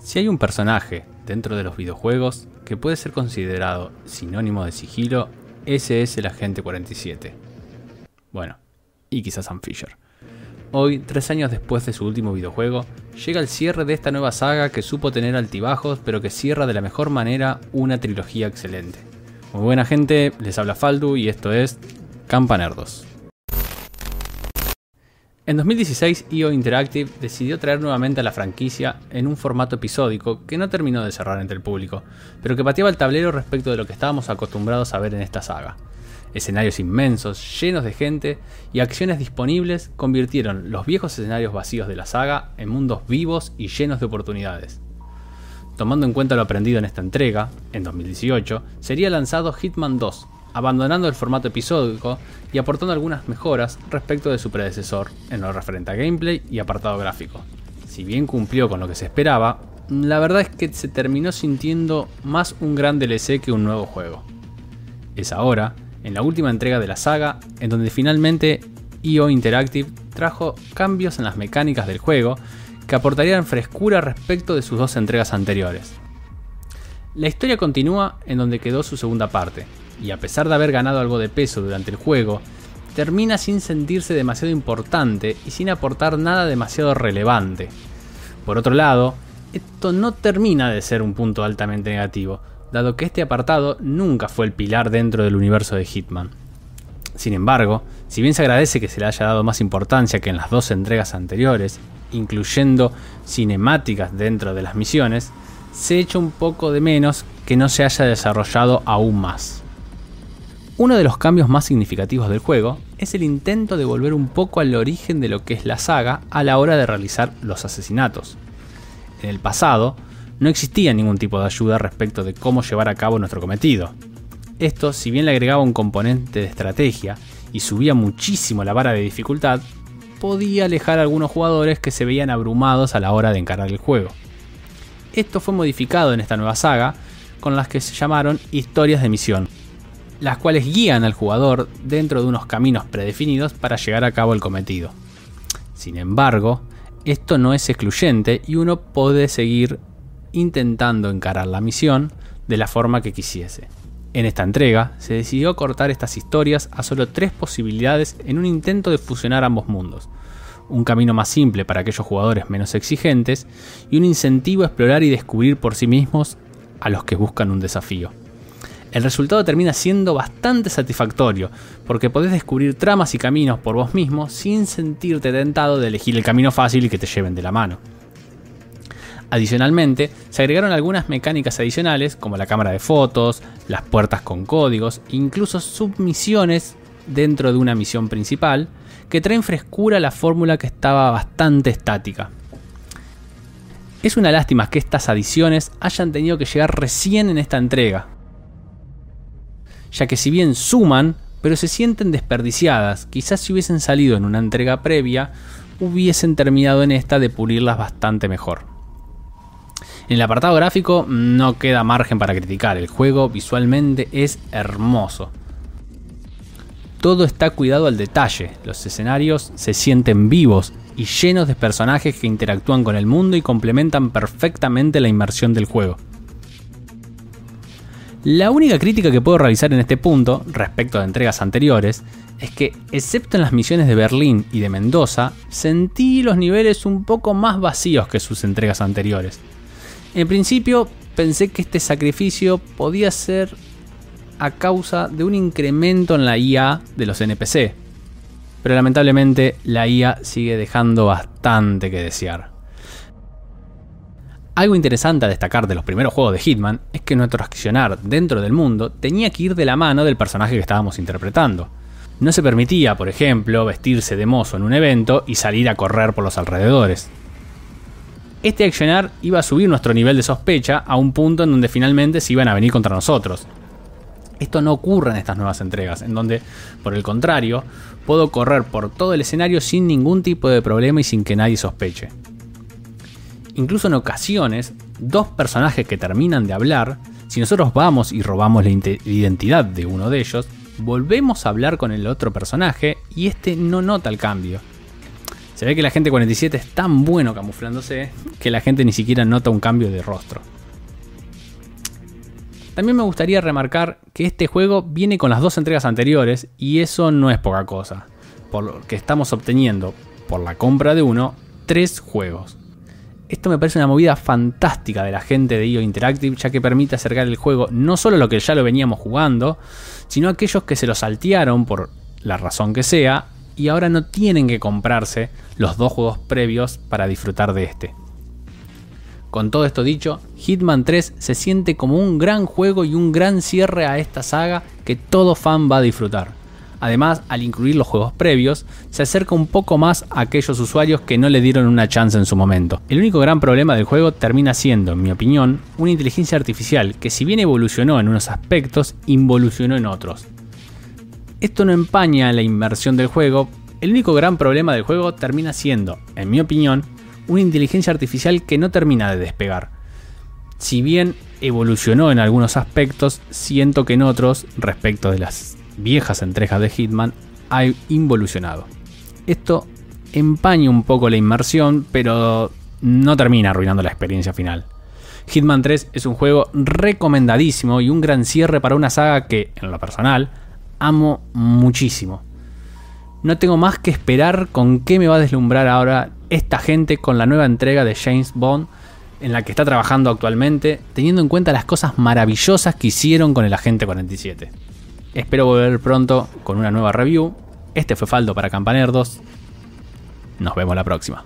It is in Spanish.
Si hay un personaje dentro de los videojuegos que puede ser considerado sinónimo de sigilo, ese es el Agente 47. Bueno, y quizás Sam Fisher. Hoy, tres años después de su último videojuego, llega el cierre de esta nueva saga que supo tener altibajos, pero que cierra de la mejor manera una trilogía excelente. Muy buena gente, les habla Faldu y esto es Campanerdos. En 2016, IO Interactive decidió traer nuevamente a la franquicia en un formato episódico que no terminó de cerrar entre el público, pero que pateaba el tablero respecto de lo que estábamos acostumbrados a ver en esta saga. Escenarios inmensos, llenos de gente y acciones disponibles convirtieron los viejos escenarios vacíos de la saga en mundos vivos y llenos de oportunidades. Tomando en cuenta lo aprendido en esta entrega, en 2018, sería lanzado Hitman 2, abandonando el formato episódico y aportando algunas mejoras respecto de su predecesor en lo referente a gameplay y apartado gráfico. Si bien cumplió con lo que se esperaba, la verdad es que se terminó sintiendo más un gran DLC que un nuevo juego. Es ahora, en la última entrega de la saga, en donde finalmente IO Interactive trajo cambios en las mecánicas del juego que aportarían frescura respecto de sus dos entregas anteriores. La historia continúa en donde quedó su segunda parte, y a pesar de haber ganado algo de peso durante el juego, termina sin sentirse demasiado importante y sin aportar nada demasiado relevante. Por otro lado, esto no termina de ser un punto altamente negativo, dado que este apartado nunca fue el pilar dentro del universo de Hitman. Sin embargo, si bien se agradece que se le haya dado más importancia que en las dos entregas anteriores, incluyendo cinemáticas dentro de las misiones, se echa un poco de menos que no se haya desarrollado aún más. Uno de los cambios más significativos del juego es el intento de volver un poco al origen de lo que es la saga a la hora de realizar los asesinatos. En el pasado, no existía ningún tipo de ayuda respecto de cómo llevar a cabo nuestro cometido. Esto, si bien le agregaba un componente de estrategia y subía muchísimo la vara de dificultad, podía alejar a algunos jugadores que se veían abrumados a la hora de encarar el juego. Esto fue modificado en esta nueva saga con las que se llamaron historias de misión, las cuales guían al jugador dentro de unos caminos predefinidos para llegar a cabo el cometido. Sin embargo, esto no es excluyente y uno puede seguir intentando encarar la misión de la forma que quisiese. En esta entrega se decidió cortar estas historias a solo tres posibilidades en un intento de fusionar ambos mundos. Un camino más simple para aquellos jugadores menos exigentes y un incentivo a explorar y descubrir por sí mismos a los que buscan un desafío el resultado termina siendo bastante satisfactorio, porque podés descubrir tramas y caminos por vos mismo sin sentirte tentado de elegir el camino fácil y que te lleven de la mano. Adicionalmente, se agregaron algunas mecánicas adicionales como la cámara de fotos, las puertas con códigos, incluso submisiones dentro de una misión principal, que traen frescura a la fórmula que estaba bastante estática. Es una lástima que estas adiciones hayan tenido que llegar recién en esta entrega, ya que si bien suman, pero se sienten desperdiciadas, quizás si hubiesen salido en una entrega previa, hubiesen terminado en esta de pulirlas bastante mejor. En el apartado gráfico no queda margen para criticar, el juego visualmente es hermoso. Todo está cuidado al detalle, los escenarios se sienten vivos y llenos de personajes que interactúan con el mundo y complementan perfectamente la inmersión del juego. La única crítica que puedo realizar en este punto, respecto a entregas anteriores, es que, excepto en las misiones de Berlín y de Mendoza, sentí los niveles un poco más vacíos que sus entregas anteriores. En principio, pensé que este sacrificio podía ser a causa de un incremento en la IA de los NPC, pero lamentablemente la IA sigue dejando bastante que desear. Algo interesante a destacar de los primeros juegos de Hitman es que nuestro accionar dentro del mundo tenía que ir de la mano del personaje que estábamos interpretando. No se permitía, por ejemplo, vestirse de mozo en un evento y salir a correr por los alrededores. Este accionar iba a subir nuestro nivel de sospecha a un punto en donde finalmente se iban a venir contra nosotros. Esto no ocurre en estas nuevas entregas, en donde, por el contrario, puedo correr por todo el escenario sin ningún tipo de problema y sin que nadie sospeche. Incluso en ocasiones, dos personajes que terminan de hablar, si nosotros vamos y robamos la identidad de uno de ellos, volvemos a hablar con el otro personaje y este no nota el cambio. Se ve que la gente 47 es tan bueno camuflándose que la gente ni siquiera nota un cambio de rostro. También me gustaría remarcar que este juego viene con las dos entregas anteriores y eso no es poca cosa, por lo que estamos obteniendo, por la compra de uno, tres juegos. Esto me parece una movida fantástica de la gente de IO Interactive, ya que permite acercar el juego no solo a lo que ya lo veníamos jugando, sino a aquellos que se lo saltearon por la razón que sea y ahora no tienen que comprarse los dos juegos previos para disfrutar de este. Con todo esto dicho, Hitman 3 se siente como un gran juego y un gran cierre a esta saga que todo fan va a disfrutar. Además, al incluir los juegos previos, se acerca un poco más a aquellos usuarios que no le dieron una chance en su momento. El único gran problema del juego termina siendo, en mi opinión, una inteligencia artificial que si bien evolucionó en unos aspectos, involucionó en otros. Esto no empaña la inmersión del juego, el único gran problema del juego termina siendo, en mi opinión, una inteligencia artificial que no termina de despegar. Si bien evolucionó en algunos aspectos, siento que en otros, respecto de las viejas entregas de Hitman, ha involucionado. Esto empaña un poco la inmersión, pero no termina arruinando la experiencia final. Hitman 3 es un juego recomendadísimo y un gran cierre para una saga que, en lo personal, amo muchísimo. No tengo más que esperar con qué me va a deslumbrar ahora esta gente con la nueva entrega de James Bond en la que está trabajando actualmente, teniendo en cuenta las cosas maravillosas que hicieron con el Agente 47. Espero volver pronto con una nueva review. Este fue Faldo para Campanerdos. Nos vemos la próxima.